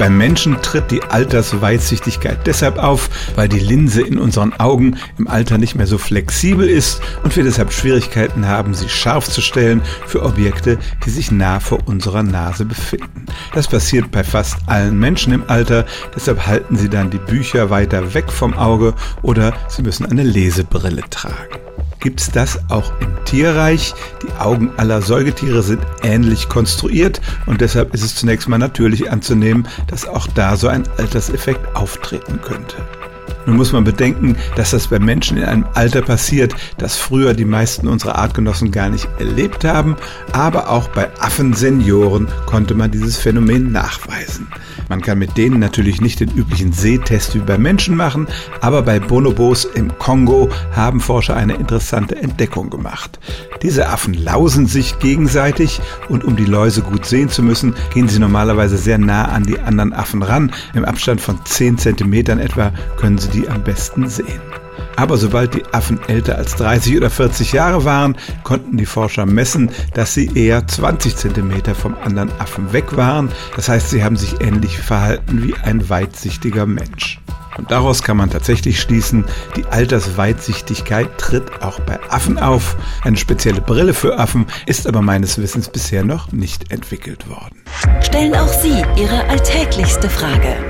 Beim Menschen tritt die Altersweitsichtigkeit deshalb auf, weil die Linse in unseren Augen im Alter nicht mehr so flexibel ist und wir deshalb Schwierigkeiten haben, sie scharf zu stellen für Objekte, die sich nah vor unserer Nase befinden. Das passiert bei fast allen Menschen im Alter, deshalb halten sie dann die Bücher weiter weg vom Auge oder sie müssen eine Lesebrille tragen gibt es das auch im Tierreich. Die Augen aller Säugetiere sind ähnlich konstruiert und deshalb ist es zunächst mal natürlich anzunehmen, dass auch da so ein Alterseffekt auftreten könnte. Nun muss man bedenken, dass das bei Menschen in einem Alter passiert, das früher die meisten unserer Artgenossen gar nicht erlebt haben, aber auch bei Affensenioren konnte man dieses Phänomen nachweisen. Man kann mit denen natürlich nicht den üblichen Sehtest wie bei Menschen machen, aber bei Bonobos im Kongo haben Forscher eine interessante Entdeckung gemacht. Diese Affen lausen sich gegenseitig und um die Läuse gut sehen zu müssen, gehen sie normalerweise sehr nah an die anderen Affen ran. Im Abstand von 10 Zentimetern etwa können sie die am besten sehen. Aber sobald die Affen älter als 30 oder 40 Jahre waren, konnten die Forscher messen, dass sie eher 20 Zentimeter vom anderen Affen weg waren. Das heißt, sie haben sich ähnlich verhalten wie ein weitsichtiger Mensch. Und daraus kann man tatsächlich schließen, die Altersweitsichtigkeit tritt auch bei Affen auf. Eine spezielle Brille für Affen ist aber meines Wissens bisher noch nicht entwickelt worden. Stellen auch Sie Ihre alltäglichste Frage